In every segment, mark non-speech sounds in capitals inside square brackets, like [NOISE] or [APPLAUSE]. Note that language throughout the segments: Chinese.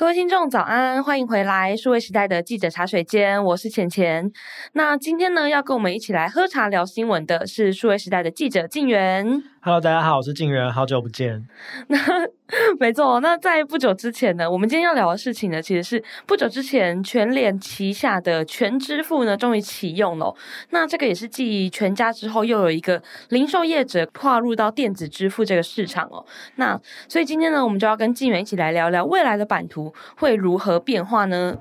各位听众早安，欢迎回来数位时代的记者茶水间，我是浅浅。那今天呢，要跟我们一起来喝茶聊新闻的是数位时代的记者静源。Hello，大家好，我是静媛，好久不见。[LAUGHS] 那没错，那在不久之前呢，我们今天要聊的事情呢，其实是不久之前全联旗下的全支付呢，终于启用了。那这个也是继全家之后，又有一个零售业者跨入到电子支付这个市场哦。那所以今天呢，我们就要跟静媛一起来聊聊未来的版图会如何变化呢？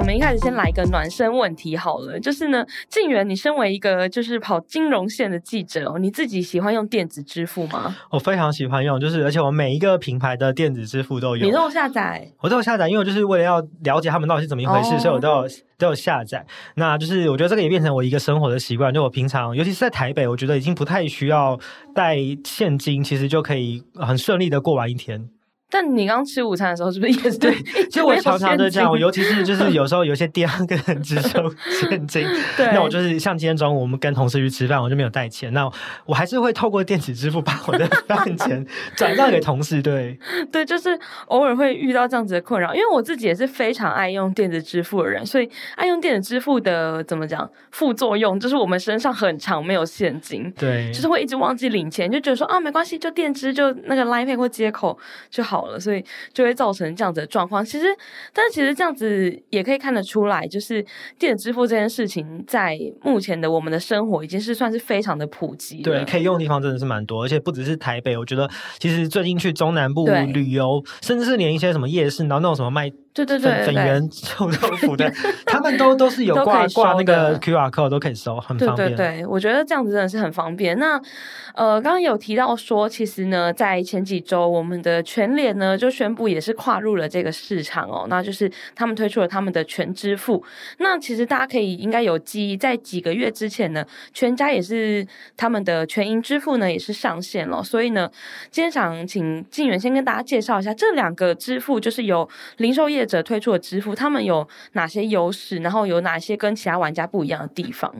我们一开始先来一个暖身问题好了，就是呢，静源，你身为一个就是跑金融线的记者哦，你自己喜欢用电子支付吗？我非常喜欢用，就是而且我每一个品牌的电子支付都有。你都有下载？我都有下载，因为我就是为了要了解他们到底是怎么一回事，哦、所以我都有都有下载。那就是我觉得这个也变成我一个生活的习惯，就我平常尤其是在台北，我觉得已经不太需要带现金，其实就可以很顺利的过完一天。但你刚刚吃午餐的时候是不是也是对？其实我常常都这样，我尤其是就是有时候有些店跟人只 [LAUGHS] 收现金，对，那我就是像今天中午我们跟同事去吃饭，我就没有带钱，那我还是会透过电子支付把我的饭钱 [LAUGHS] 转让给同事。对，对，就是偶尔会遇到这样子的困扰，因为我自己也是非常爱用电子支付的人，所以爱用电子支付的怎么讲副作用，就是我们身上很长没有现金，对，就是会一直忘记领钱，就觉得说啊没关系，就电支就那个 Line Pay 或接口就好。好了，所以就会造成这样子的状况。其实，但是其实这样子也可以看得出来，就是电子支付这件事情，在目前的我们的生活已经是算是非常的普及。对，可以用的地方真的是蛮多，而且不只是台北。我觉得，其实最近去中南部旅游，甚至是连一些什么夜市，然后那种什么卖。对对对，粉圆 [LAUGHS] 臭豆腐的，他们都都是有挂挂那个 QR code 都可以收，很方便。对对对，我觉得这样子真的是很方便。那呃，刚刚有提到说，其实呢，在前几周，我们的全联呢就宣布也是跨入了这个市场哦，那就是他们推出了他们的全支付。那其实大家可以应该有记忆，在几个月之前呢，全家也是他们的全银支付呢也是上线了。所以呢，今天想请静远先跟大家介绍一下这两个支付，就是由零售业。业者推出的支付，他们有哪些优势？然后有哪些跟其他玩家不一样的地方？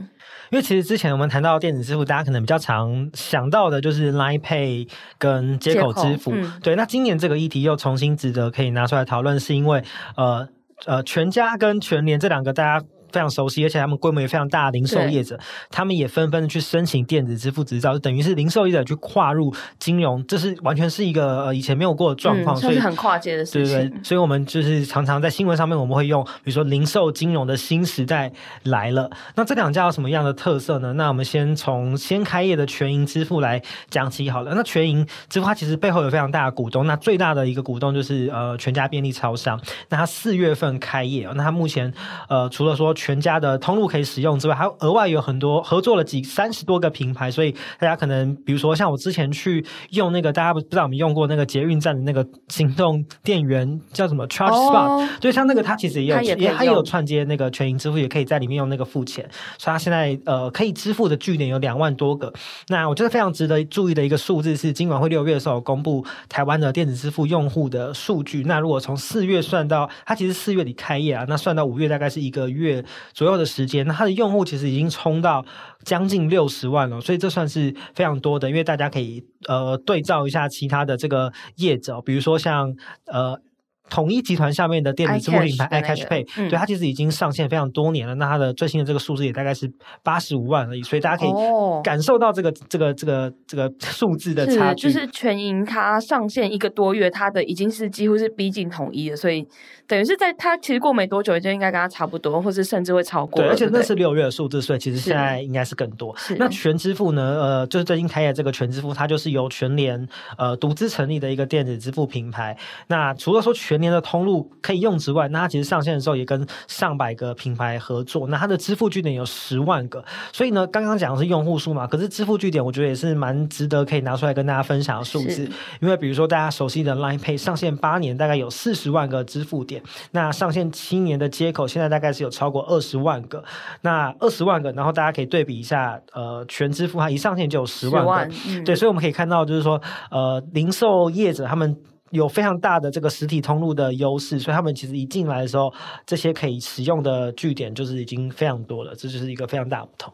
因为其实之前我们谈到电子支付，大家可能比较常想到的就是 Line Pay 跟接口支付。嗯、对，那今年这个议题又重新值得可以拿出来讨论，是因为呃呃，全家跟全联这两个大家。非常熟悉，而且他们规模也非常大零售业者，他们也纷纷的去申请电子支付执照，就等于是零售业者去跨入金融，这是完全是一个呃以前没有过的状况，嗯、所以很跨界的事情。对对，所以我们就是常常在新闻上面我们会用，比如说零售金融的新时代来了。那这两家有什么样的特色呢？那我们先从先开业的全银支付来讲起好了。那全银支付它其实背后有非常大的股东，那最大的一个股东就是呃全家便利超商。那它四月份开业，那它目前呃除了说全家的通路可以使用之外，还有额外有很多合作了几三十多个品牌，所以大家可能比如说像我之前去用那个，大家不知道有没有用过那个捷运站的那个行动电源叫什么 Charge Spot，所以像那个它其实也有也它也有串接那个全银支付，也可以在里面用。那个付钱，所以它现在呃可以支付的据点有两万多个。那我觉得非常值得注意的一个数字是，今晚会六月的时候公布台湾的电子支付用户的数据，那如果从四月算到它其实四月底开业啊，那算到五月大概是一个月左右。的时间，那它的用户其实已经冲到将近六十万了，所以这算是非常多的。因为大家可以呃对照一下其他的这个业者，比如说像呃。统一集团下面的电子支付品牌 iCash Pay，、那个嗯、对它其实已经上线非常多年了。那它的最新的这个数字也大概是八十五万而已，所以大家可以感受到这个、哦、这个这个这个数字的差距。就是全银它上线一个多月，它的已经是几乎是逼近统一了，所以等于是在它其实过没多久就应该跟它差不多，或是甚至会超过。对，而且那是六月的数字，所以其实现在应该是更多。是那全支付呢？呃，就是最近开业这个全支付，它就是由全联呃独资成立的一个电子支付品牌。那除了说全联的通路。可以用之外，那它其实上线的时候也跟上百个品牌合作，那它的支付据点有十万个，所以呢，刚刚讲的是用户数嘛，可是支付据点我觉得也是蛮值得可以拿出来跟大家分享的数字，因为比如说大家熟悉的 Line Pay 上线八年，大概有四十万个支付点，那上线七年的接口现在大概是有超过二十万个，那二十万个，然后大家可以对比一下，呃，全支付它一上线就有十万个万，嗯、对，所以我们可以看到就是说，呃，零售业者他们。有非常大的这个实体通路的优势，所以他们其实一进来的时候，这些可以使用的据点就是已经非常多了，这就是一个非常大的不同。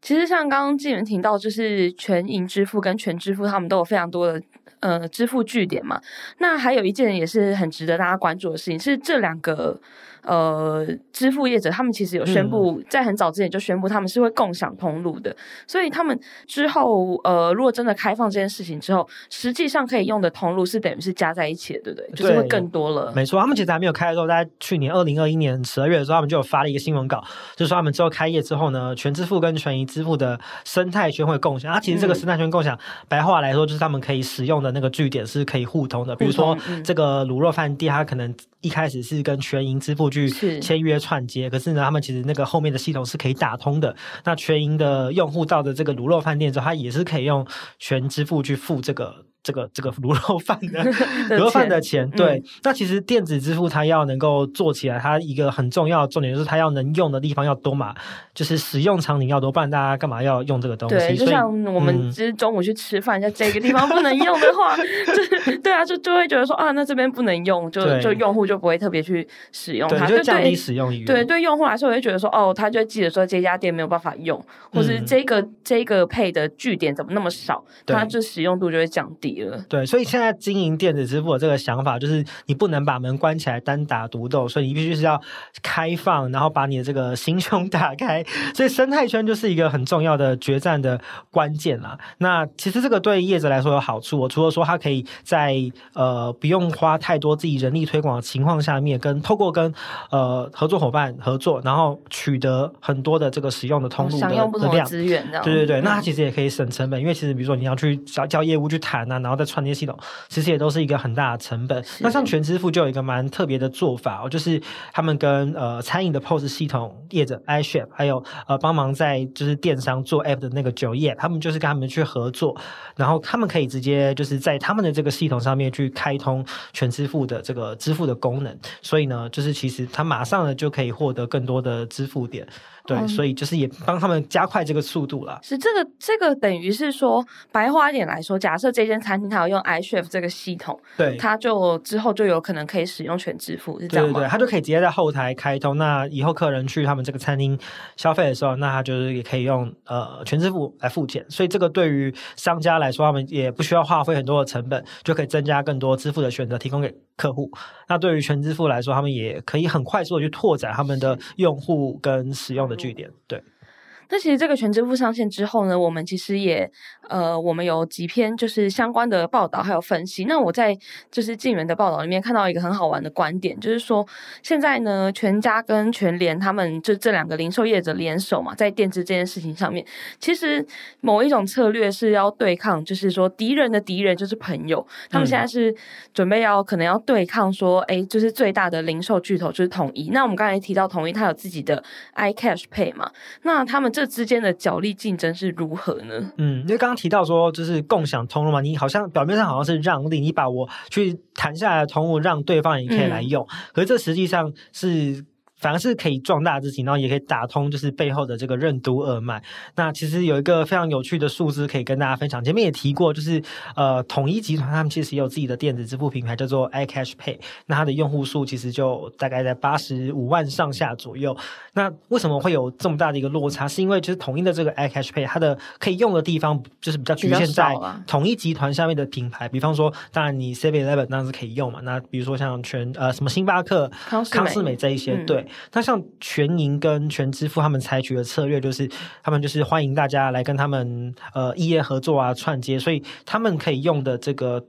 其实像刚刚纪元提到，就是全银支付跟全支付，他们都有非常多的呃支付据点嘛。那还有一件也是很值得大家关注的事情，是这两个。呃，支付业者他们其实有宣布，在很早之前就宣布他们是会共享通路的，所以他们之后呃，如果真的开放这件事情之后，实际上可以用的通路是等于是加在一起的，对不对？就是会更多了。没错，他们其实还没有开的时候，在去年二零二一年十二月的时候，他们就有发了一个新闻稿，就是说他们之后开业之后呢，全支付跟全银支付的生态圈会共享。啊，其实这个生态圈共享，嗯、白话来说就是他们可以使用的那个据点是可以互通的，比如说、嗯、这个卤肉饭店，它可能。一开始是跟全银支付去签约串接，可是呢，他们其实那个后面的系统是可以打通的。那全银的用户到的这个卤肉饭店之后，他也是可以用全支付去付这个。这个这个卤肉饭的 [LAUGHS] 卤肉饭的钱，对、嗯，那其实电子支付它要能够做起来，它一个很重要的重点就是它要能用的地方要多嘛，就是使用场景要多，不然大家干嘛要用这个东西？对，就像我们其实中午去吃饭，在、嗯、这个地方不能用的话，[LAUGHS] 就对啊，就就会觉得说啊，那这边不能用，就就用户就不会特别去使用它，就降低使用意愿。对，对用户来说，我会觉得说哦，他就会记得说这家店没有办法用，或是这个、嗯、这个配的据点怎么那么少，它就使用度就会降低了。对，所以现在经营电子支付的这个想法，就是你不能把门关起来单打独斗，所以你必须是要开放，然后把你的这个心胸打开。所以生态圈就是一个很重要的决战的关键啦。那其实这个对业者来说有好处，我除了说他可以在呃不用花太多自己人力推广的情况下面，跟透过跟呃合作伙伴合作，然后取得很多的这个使用的通路的量，享用不同的资源，对对对，那他其实也可以省成本，因为其实比如说你要去找叫业务去谈啊，然后再串。系统其实也都是一个很大的成本。那像全支付就有一个蛮特别的做法哦，就是他们跟呃餐饮的 POS 系统业者 iShop，还有呃帮忙在就是电商做 App 的那个酒业，他们就是跟他们去合作，然后他们可以直接就是在他们的这个系统上面去开通全支付的这个支付的功能。所以呢，就是其实他马上呢就可以获得更多的支付点。对、嗯，所以就是也帮他们加快这个速度了。是这个，这个等于是说，白话一点来说，假设这间餐厅它要用 iChef 这个系统，对，它就之后就有可能可以使用全支付，是这样吗？对对对，它就可以直接在后台开通。那以后客人去他们这个餐厅消费的时候，那他就是也可以用呃全支付来付钱。所以这个对于商家来说，他们也不需要花费很多的成本，就可以增加更多支付的选择，提供给客户。那对于全支付来说，他们也可以很快速的去拓展他们的用户跟使用的。据点对。那其实这个全支付上线之后呢，我们其实也呃，我们有几篇就是相关的报道还有分析。那我在就是静原的报道里面看到一个很好玩的观点，就是说现在呢，全家跟全联他们就这两个零售业者联手嘛，在电子这件事情上面，其实某一种策略是要对抗，就是说敌人的敌人就是朋友。他们现在是准备要可能要对抗说，哎，就是最大的零售巨头就是统一。那我们刚才提到统一，它有自己的 iCash Pay 嘛，那他们。这之间的角力竞争是如何呢？嗯，因为刚刚提到说，就是共享通路嘛，你好像表面上好像是让利，你把我去谈下来的通路让对方也可以来用，嗯、可是这实际上是。反而是可以壮大自己，然后也可以打通，就是背后的这个任督二脉。那其实有一个非常有趣的数字可以跟大家分享。前面也提过，就是呃，统一集团他们其实也有自己的电子支付品牌，叫做 iCash Pay。那它的用户数其实就大概在八十五万上下左右。那为什么会有这么大的一个落差？是因为就是统一的这个 iCash Pay，它的可以用的地方就是比较局限在统一集团下面的品牌。比方说，当然你 Seven Eleven 当然是可以用嘛。那比如说像全呃什么星巴克、康是美这一些，嗯、对。那像全银跟全支付，他们采取的策略就是，他们就是欢迎大家来跟他们呃异业合作啊串接，所以他们可以用的这个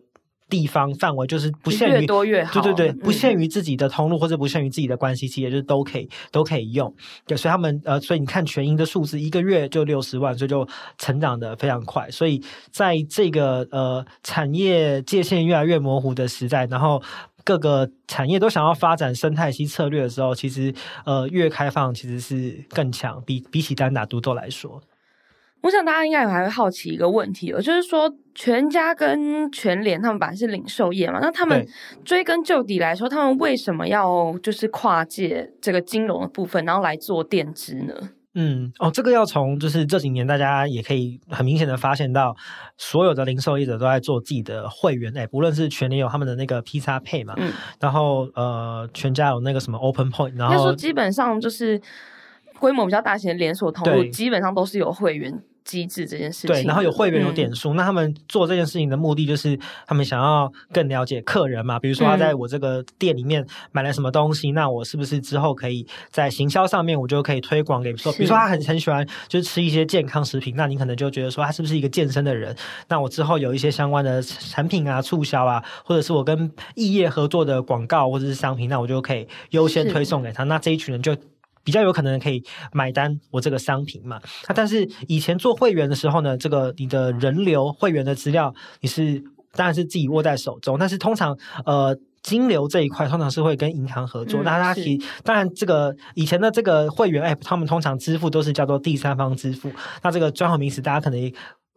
地方范围就是不限于越多越好，对对对，不限于自己的通路或者不限于自己的关系企业，就是都可以都可以用。对，所以他们呃，所以你看全银的数字一个月就六十万，所以就成长的非常快。所以在这个呃产业界限越来越模糊的时代，然后。各个产业都想要发展生态系策略的时候，其实呃越开放其实是更强，比比起单打独斗来说。我想大家应该还会好奇一个问题，就是说全家跟全联他们本来是零售业嘛，那他们追根究底来说，他们为什么要就是跨界这个金融的部分，然后来做电支呢？嗯，哦，这个要从就是这几年大家也可以很明显的发现到，所有的零售业者都在做自己的会员，哎，不论是全年有他们的那个 P 叉 Pay 嘛，嗯，然后呃，全家有那个什么 Open Point，然后说基本上就是规模比较大型的连锁通路，基本上都是有会员。机制这件事情，对，然后有会员有点数，嗯，那他们做这件事情的目的就是他们想要更了解客人嘛。比如说他在我这个店里面买了什么东西，嗯，那我是不是之后可以在行销上面我就可以推广给说，比如说他很很喜欢就是吃一些健康食品，那你可能就觉得说他是不是一个健身的人？那我之后有一些相关的产品啊促销啊，或者是我跟异业合作的广告或者是商品，那我就可以优先推送给他。那这一群人就。比较有可能可以买单我这个商品嘛？那但是以前做会员的时候呢，这个你的人流会员的资料你是当然是自己握在手中，但是通常呃金流这一块通常是会跟银行合作。那大家提当然这个以前的这个会员 App，他们通常支付都是叫做第三方支付。那这个专有名词大家可能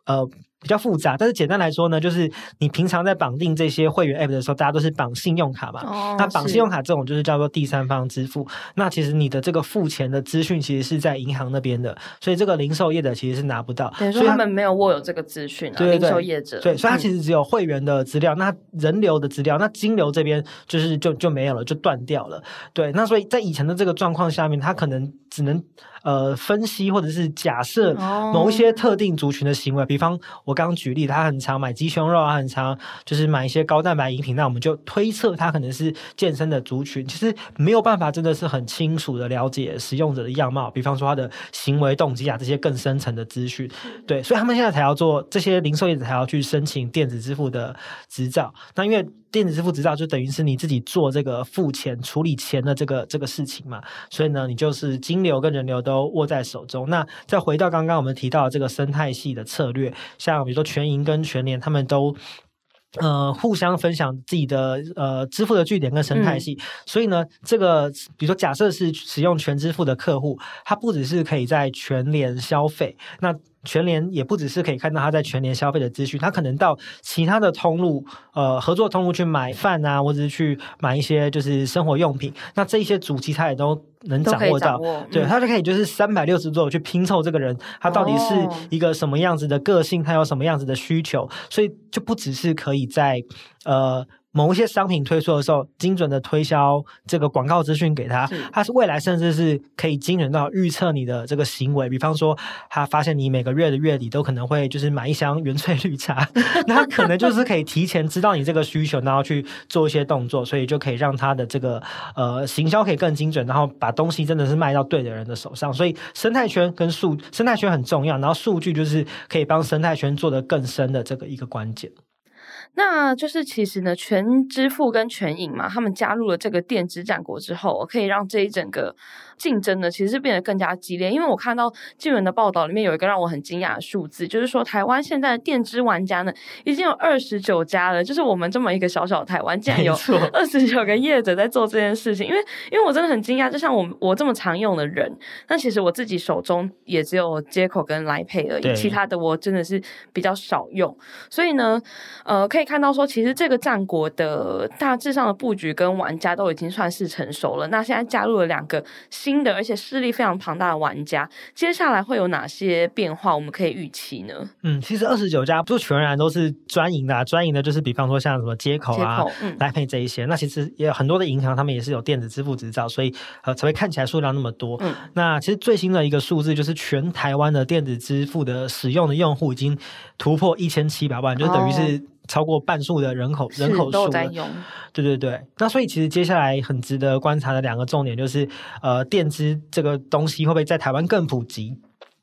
呃。比较复杂，但是简单来说呢，就是你平常在绑定这些会员 App 的时候，大家都是绑信用卡嘛。哦。那绑信用卡这种就是叫做第三方支付。那其实你的这个付钱的资讯其实是在银行那边的，所以这个零售业者其实是拿不到。等于说他们没有握有这个资讯啊。对对对。零售业者。对，所以他其实只有会员的资料，那人流的资料，那金流这边就是就就没有了，就断掉了。对，那所以在以前的这个状况下面，他可能只能呃分析或者是假设某一些特定族群的行为，比方我。我刚刚举例，他很常买鸡胸肉啊，很常就是买一些高蛋白饮品，那我们就推测他可能是健身的族群。其实没有办法，真的是很清楚的了解使用者的样貌，比方说他的行为动机啊，这些更深层的资讯。对，所以他们现在才要做这些零售业者才要去申请电子支付的执照。那因为电子支付执照就等于是你自己做这个付钱、处理钱的这个这个事情嘛，所以呢，你就是金流跟人流都握在手中。那再回到刚刚我们提到的这个生态系的策略，像比如说全银跟全联，他们都呃互相分享自己的呃支付的据点跟生态系，嗯、所以呢，这个比如说假设是使用全支付的客户，他不只是可以在全联消费，那。全联也不只是可以看到他在全联消费的资讯，他可能到其他的通路，呃，合作通路去买饭啊，或者是去买一些就是生活用品，那这一些主题他也都能掌握到，握对，他就可以就是三百六十度去拼凑这个人，他到底是一个什么样子的个性，他有什么样子的需求，所以就不只是可以在呃。某一些商品推出的时候，精准的推销这个广告资讯给他，他是未来甚至是可以精准到预测你的这个行为。比方说，他发现你每个月的月底都可能会就是买一箱原萃绿茶，[LAUGHS] 那他可能就是可以提前知道你这个需求，然后去做一些动作，所以就可以让他的这个呃行销可以更精准，然后把东西真的是卖到对的人的手上。所以生态圈跟数生态圈很重要，然后数据就是可以帮生态圈做得更深的这个一个关键。那就是其实呢，全支付跟全影嘛，他们加入了这个电子战国之后，可以让这一整个竞争呢，其实是变得更加激烈。因为我看到新闻的报道里面有一个让我很惊讶的数字，就是说台湾现在的电支玩家呢，已经有二十九家了。就是我们这么一个小小的台湾，竟然有二十九个业者在做这件事情。因为因为我真的很惊讶，就像我我这么常用的人，那其实我自己手中也只有接口跟 Line Pay 而已，其他的我真的是比较少用。所以呢，呃，可以。看到说，其实这个战国的大致上的布局跟玩家都已经算是成熟了。那现在加入了两个新的，而且势力非常庞大的玩家，接下来会有哪些变化？我们可以预期呢？嗯，其实二十九家不全然都是专营的，啊，专营的就是比方说像什么接口啊、来配、嗯、这一些。那其实也有很多的银行，他们也是有电子支付执照，所以呃才会看起来数量那么多。嗯，那其实最新的一个数字就是全台湾的电子支付的使用的用户已经突破一千七百万，就等于是。哦超过半数的人口人口数，对对对。那所以其实接下来很值得观察的两个重点就是，呃，电资这个东西会不会在台湾更普及？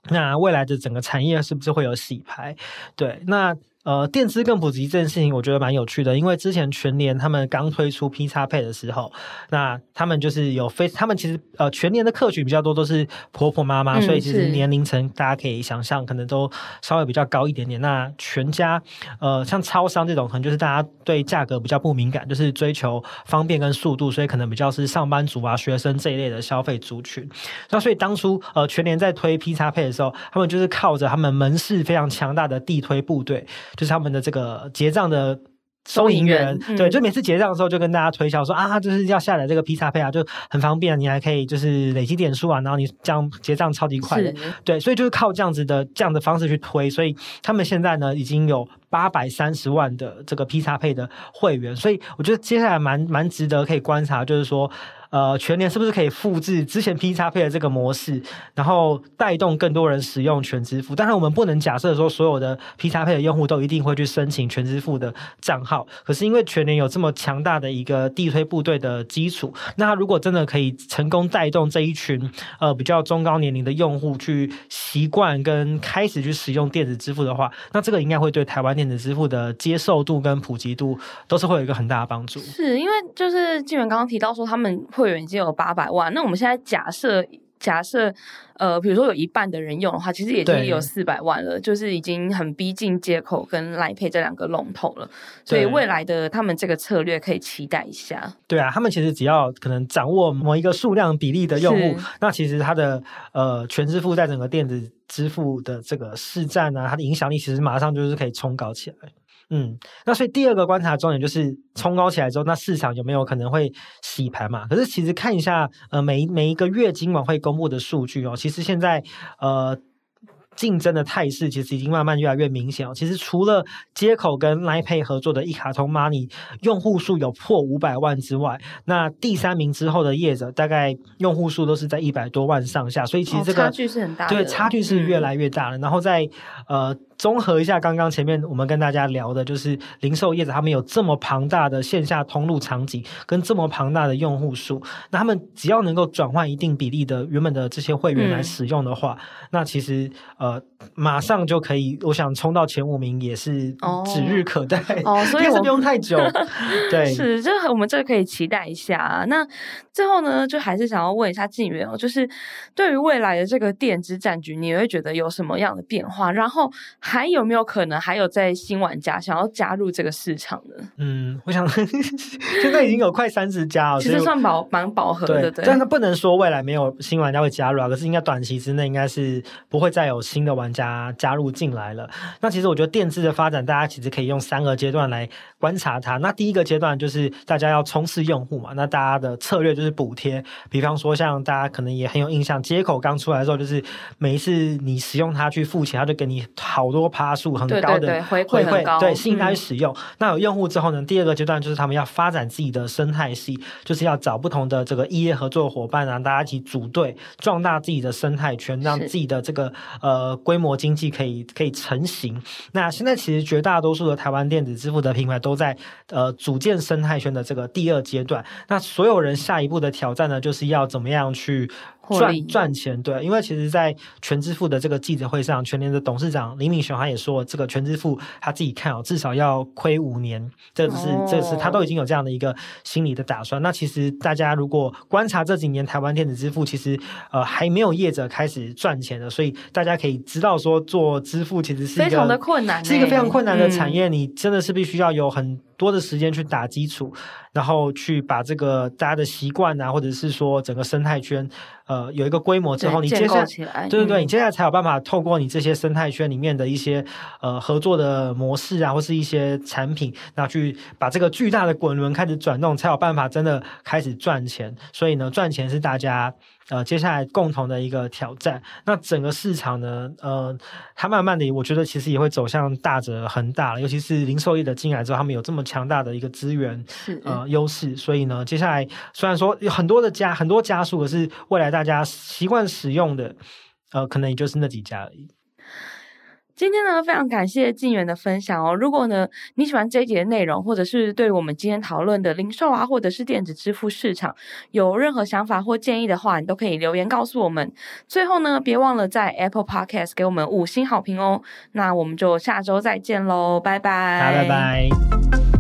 那未来的整个产业是不是会有洗牌？对，那。呃，电支更普及这件事情，我觉得蛮有趣的。因为之前全联他们刚推出 PXPay 的时候，那他们就是有非他们其实呃全联的客群比较多，都是婆婆妈妈，嗯、所以其实年龄层大家可以想象，可能都稍微比较高一点点。那全家呃像超商这种，可能就是大家对价格比较不敏感，就是追求方便跟速度，所以可能比较是上班族啊、学生这一类的消费族群。那所以当初呃全联在推 PXPay 的时候，他们就是靠着他们门市非常强大的地推部队。就是他们的这个结账的收银员，嗯、对，就每次结账的时候就跟大家推销说啊，就是要下载这个 PX Pay 啊，就很方便，你还可以就是累积点数啊，然后你这样结账超级快的，对，所以就是靠这样子的这样的方式去推，所以他们现在呢已经有八百三十万的这个 PX Pay 的会员，所以我觉得接下来蛮蛮值得可以观察，就是说。呃，全年是不是可以复制之前 P 叉 Pay 的这个模式，然后带动更多人使用全支付？当然，我们不能假设说所有的 P 叉 Pay 的用户都一定会去申请全支付的账号。可是因为全年有这么强大的一个地推部队的基础，那他如果真的可以成功带动这一群呃比较中高年龄的用户去习惯跟开始去使用电子支付的话，那这个应该会对台湾电子支付的接受度跟普及度都是会有一个很大的帮助。是因为就是静远刚刚提到说他们。会员已经有八百万，那我们现在假设假设，呃，比如说有一半的人用的话，其实已经有四百万了，就是已经很逼近接口跟 Line Pay 这两个龙头了。所以未来的他们这个策略可以期待一下。对啊，他们其实只要可能掌握某一个数量比例的用户，那其实它的呃全支付在整个电子支付的这个市占啊，它的影响力其实马上就是可以冲高起来。嗯，那所以第二个观察重点就是冲高起来之后，那市场有没有可能会洗盘嘛？可是其实看一下，呃，每每一个月今晚会公布的数据哦，其实现在呃。竞争的态势其实已经慢慢越来越明显哦。其实除了接口跟 Line Pay 合作的一卡通 Money 用户数有破五百万之外，那第三名之后的业者大概用户数都是在一百多万上下，所以其实这个、哦、差距是很大的，对，差距是越来越大了。嗯、然后在呃。综合一下刚刚前面我们跟大家聊的，就是零售业者他们有这么庞大的线下通路场景，跟这么庞大的用户数，那他们只要能够转换一定比例的原本的这些会员来使用的话，嗯、那其实呃马上就可以，我想冲到前五名也是指日可待哦，[LAUGHS] 所以是不用太久。[LAUGHS] 对，是这我们这个可以期待一下啊。那最后呢，就还是想要问一下静远哦，就是对于未来的这个电子战局，你会觉得有什么样的变化？然后。还有没有可能还有在新玩家想要加入这个市场呢？嗯，我想 [LAUGHS] 现在已经有快三十家了，[LAUGHS] 其实算饱蛮饱和的。对，但是不能说未来没有新玩家会加入啊，可是应该短期之内应该是不会再有新的玩家加入进来了。那其实我觉得电支的发展，大家其实可以用三个阶段来观察它。那第一个阶段就是大家要冲刺用户嘛，那大家的策略就是补贴，比方说像大家可能也很有印象，接口刚出来的时候，就是每一次你使用它去付钱，它就给你好多。多趴数很高的回馈，对，吸引大家使用。嗯、那有用户之后呢？第二个阶段就是他们要发展自己的生态系，就是要找不同的这个异业合作伙伴啊，大家一起组队，壮大自己的生态圈，让自己的这个呃规模经济可以可以成型。那现在其实绝大多数的台湾电子支付的品牌都在呃组建生态圈的这个第二阶段。那所有人下一步的挑战呢，就是要怎么样去。赚赚钱，对，因为其实，在全支付的这个记者会上，全联的董事长林敏雄他也说，这个全支付他自己看哦，至少要亏五年，这是这是他都已经有这样的一个心理的打算。那其实大家如果观察这几年台湾电子支付，其实呃还没有业者开始赚钱的，所以大家可以知道说做支付其实是非常的困难，是一个非常困难的产业，嗯、你真的是必须要有很多的时间去打基础，然后去把这个大家的习惯啊，或者是说整个生态圈。呃，有一个规模之后，你接下来，对对对，嗯、你接下来才有办法透过你这些生态圈里面的一些呃合作的模式啊，或是一些产品，然后去把这个巨大的滚轮开始转动，才有办法真的开始赚钱。所以呢，赚钱是大家。呃，接下来共同的一个挑战，那整个市场呢，呃，它慢慢的，我觉得其实也会走向大者恒大了，尤其是零售业的进来之后，他们有这么强大的一个资源是呃优势，所以呢，接下来虽然说有很多的家很多家数，可是未来大家习惯使用的，呃，可能也就是那几家而已。今天呢，非常感谢静远的分享哦。如果呢你喜欢这一集的内容，或者是对我们今天讨论的零售啊，或者是电子支付市场有任何想法或建议的话，你都可以留言告诉我们。最后呢，别忘了在 Apple Podcast 给我们五星好评哦。那我们就下周再见喽，拜拜，拜拜。